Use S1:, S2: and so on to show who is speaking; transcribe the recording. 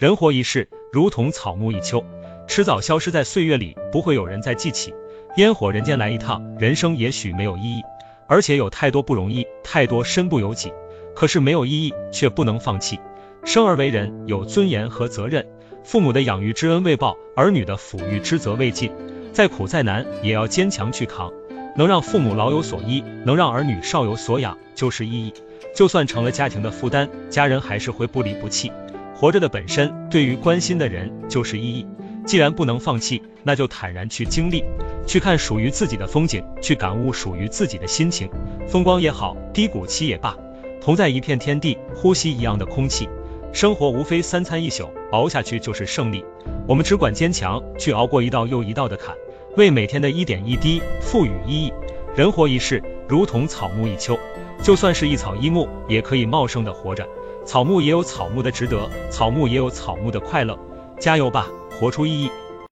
S1: 人活一世，如同草木一秋，迟早消失在岁月里，不会有人再记起。烟火人间来一趟，人生也许没有意义，而且有太多不容易，太多身不由己。可是没有意义，却不能放弃。生而为人，有尊严和责任。父母的养育之恩未报，儿女的抚育之责未尽。再苦再难，也要坚强去扛。能让父母老有所依，能让儿女少有所养，就是意义。就算成了家庭的负担，家人还是会不离不弃。活着的本身，对于关心的人就是意义。既然不能放弃，那就坦然去经历，去看属于自己的风景，去感悟属于自己的心情。风光也好，低谷期也罢，同在一片天地，呼吸一样的空气。生活无非三餐一宿，熬下去就是胜利。我们只管坚强，去熬过一道又一道的坎。为每天的一点一滴赋予意义。人活一世，如同草木一秋，就算是一草一木，也可以茂盛的活着。草木也有草木的值得，草木也有草木的快乐。加油吧，活出意义。